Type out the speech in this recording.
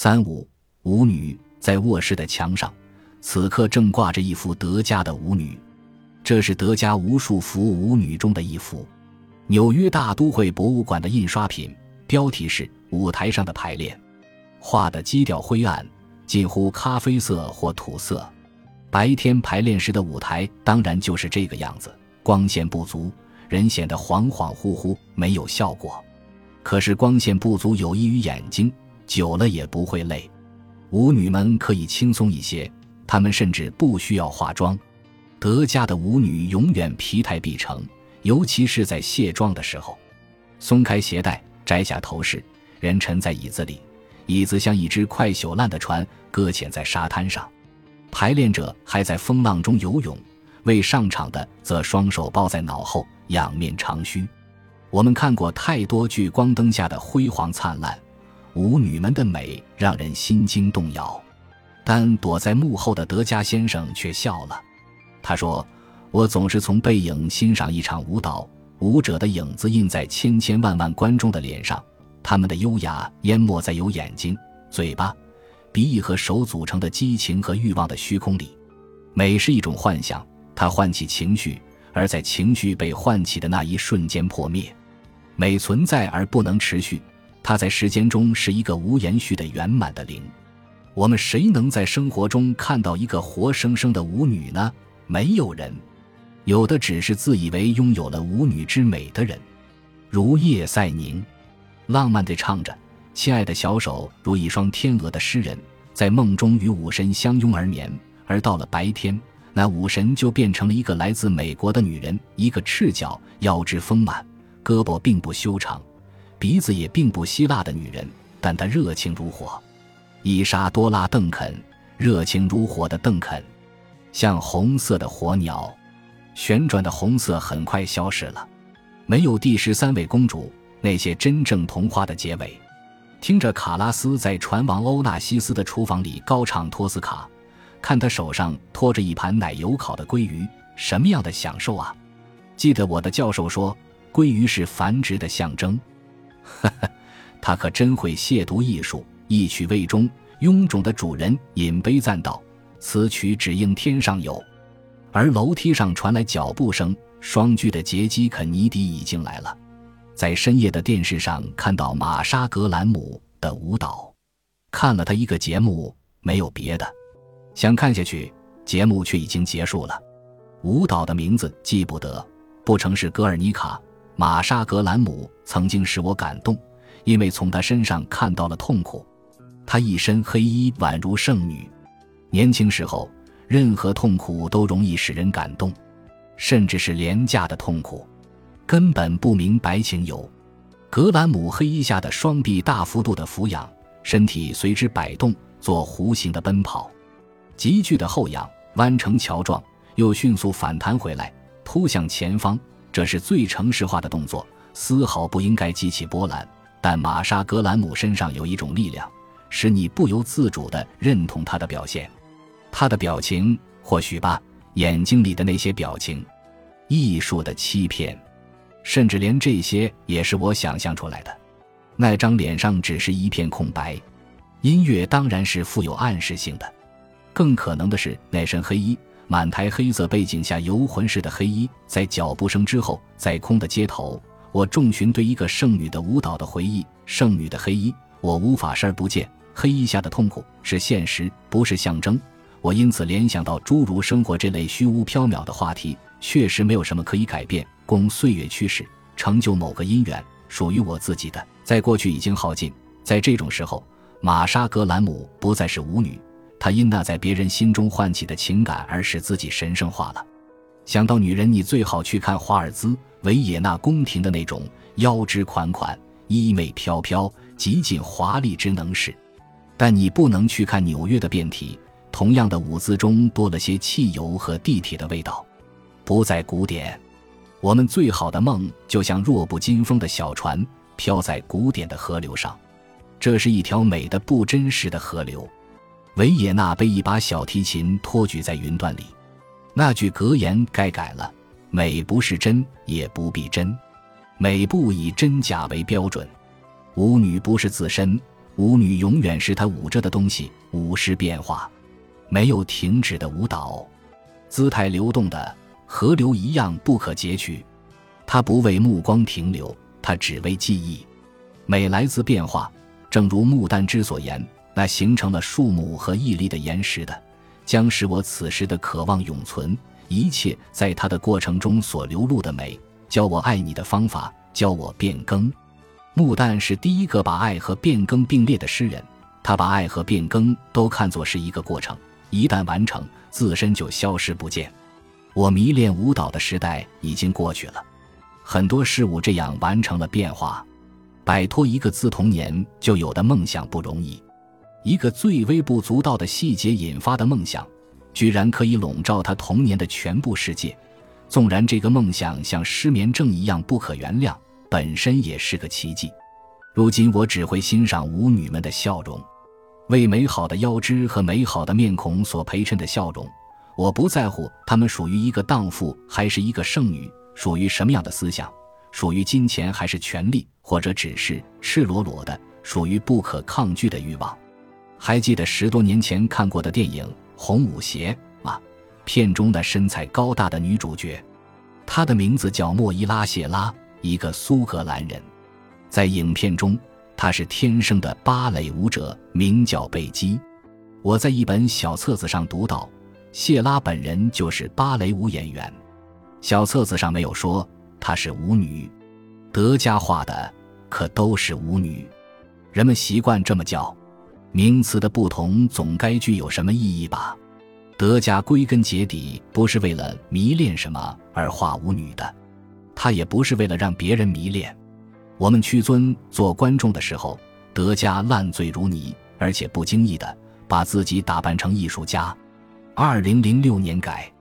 三五舞女在卧室的墙上，此刻正挂着一幅德加的舞女，这是德加无数幅舞女中的一幅。纽约大都会博物馆的印刷品，标题是《舞台上的排练》，画的基调灰暗，近乎咖啡色或土色。白天排练时的舞台当然就是这个样子，光线不足，人显得恍恍惚惚，没有效果。可是光线不足有益于眼睛，久了也不会累。舞女们可以轻松一些，她们甚至不需要化妆。德加的舞女永远疲态毕成，尤其是在卸妆的时候。松开鞋带，摘下头饰，人沉在椅子里，椅子像一只快朽烂的船，搁浅在沙滩上。排练者还在风浪中游泳，未上场的则双手抱在脑后，仰面长吁。我们看过太多聚光灯下的辉煌灿烂，舞女们的美让人心惊动摇。但躲在幕后的德加先生却笑了。他说：“我总是从背影欣赏一场舞蹈，舞者的影子印在千千万万观众的脸上，他们的优雅淹没在有眼睛、嘴巴。”鼻翼和手组成的激情和欲望的虚空里，美是一种幻想，它唤起情绪，而在情绪被唤起的那一瞬间破灭。美存在而不能持续，它在时间中是一个无延续的圆满的零。我们谁能在生活中看到一个活生生的舞女呢？没有人，有的只是自以为拥有了舞女之美的人，如叶赛宁，浪漫地唱着。亲爱的小手如一双天鹅的诗人，在梦中与武神相拥而眠，而到了白天，那武神就变成了一个来自美国的女人，一个赤脚、腰肢丰满、胳膊并不修长、鼻子也并不希腊的女人，但她热情如火。伊莎多拉·邓肯，热情如火的邓肯，像红色的火鸟，旋转的红色很快消失了，没有第十三位公主那些真正童话的结尾。听着卡拉斯在船王欧纳西斯的厨房里高唱托斯卡，看他手上托着一盘奶油烤的鲑鱼，什么样的享受啊！记得我的教授说，鲑鱼是繁殖的象征。哈哈，他可真会亵渎艺术。一曲未终，臃肿的主人饮杯赞道：“此曲只应天上有。”而楼梯上传来脚步声，双巨的杰基肯尼迪已经来了。在深夜的电视上看到玛莎·格兰姆的舞蹈，看了他一个节目，没有别的，想看下去，节目却已经结束了。舞蹈的名字记不得，不成是格尔尼卡。玛莎·格兰姆曾经使我感动，因为从她身上看到了痛苦。她一身黑衣，宛如圣女。年轻时候，任何痛苦都容易使人感动，甚至是廉价的痛苦。根本不明白情由，格兰姆黑衣下的双臂大幅度的俯仰，身体随之摆动，做弧形的奔跑，急剧的后仰，弯成桥状，又迅速反弹回来，扑向前方。这是最城市化的动作，丝毫不应该激起波澜。但玛莎·格兰姆身上有一种力量，使你不由自主地认同她的表现。她的表情，或许吧，眼睛里的那些表情，艺术的欺骗。甚至连这些也是我想象出来的，那张脸上只是一片空白。音乐当然是富有暗示性的，更可能的是那身黑衣，满台黑色背景下游魂似的黑衣，在脚步声之后，在空的街头，我重寻对一个圣女的舞蹈的回忆。圣女的黑衣，我无法视而不见。黑衣下的痛苦是现实，不是象征。我因此联想到诸如生活这类虚无缥缈的话题，确实没有什么可以改变。供岁月驱使，成就某个姻缘，属于我自己的，在过去已经耗尽。在这种时候，玛莎·格兰姆不再是舞女，她因那在别人心中唤起的情感而使自己神圣化了。想到女人，你最好去看华尔兹、维也纳宫廷的那种腰肢款款、衣袂飘飘、极尽华丽之能事，但你不能去看纽约的变体。同样的舞姿中多了些汽油和地铁的味道，不再古典。我们最好的梦，就像弱不禁风的小船，飘在古典的河流上。这是一条美的不真实的河流。维也纳被一把小提琴托举在云端里。那句格言该改了：美不是真，也不必真。美不以真假为标准。舞女不是自身，舞女永远是她舞着的东西，舞是变化，没有停止的舞蹈，姿态流动的河流一样不可截取。他不为目光停留，他只为记忆。美来自变化，正如穆旦之所言，那形成了树木和屹立的岩石的，将使我此时的渴望永存。一切在它的过程中所流露的美，教我爱你的方法，教我变更。穆旦是第一个把爱和变更并列的诗人，他把爱和变更都看作是一个过程，一旦完成，自身就消失不见。我迷恋舞蹈的时代已经过去了。很多事物这样完成了变化，摆脱一个自童年就有的梦想不容易，一个最微不足道的细节引发的梦想，居然可以笼罩他童年的全部世界。纵然这个梦想像失眠症一样不可原谅，本身也是个奇迹。如今我只会欣赏舞女们的笑容，为美好的腰肢和美好的面孔所陪衬的笑容。我不在乎她们属于一个荡妇还是一个剩女。属于什么样的思想？属于金钱还是权力，或者只是赤裸裸的属于不可抗拒的欲望？还记得十多年前看过的电影《红舞鞋》吗？片中的身材高大的女主角，她的名字叫莫伊拉·谢拉，一个苏格兰人。在影片中，她是天生的芭蕾舞者，名叫贝基。我在一本小册子上读到，谢拉本人就是芭蕾舞演员。小册子上没有说她是舞女，德加画的可都是舞女，人们习惯这么叫。名词的不同总该具有什么意义吧？德加归根结底不是为了迷恋什么而画舞女的，他也不是为了让别人迷恋。我们屈尊做观众的时候，德加烂醉如泥，而且不经意的把自己打扮成艺术家。二零零六年改。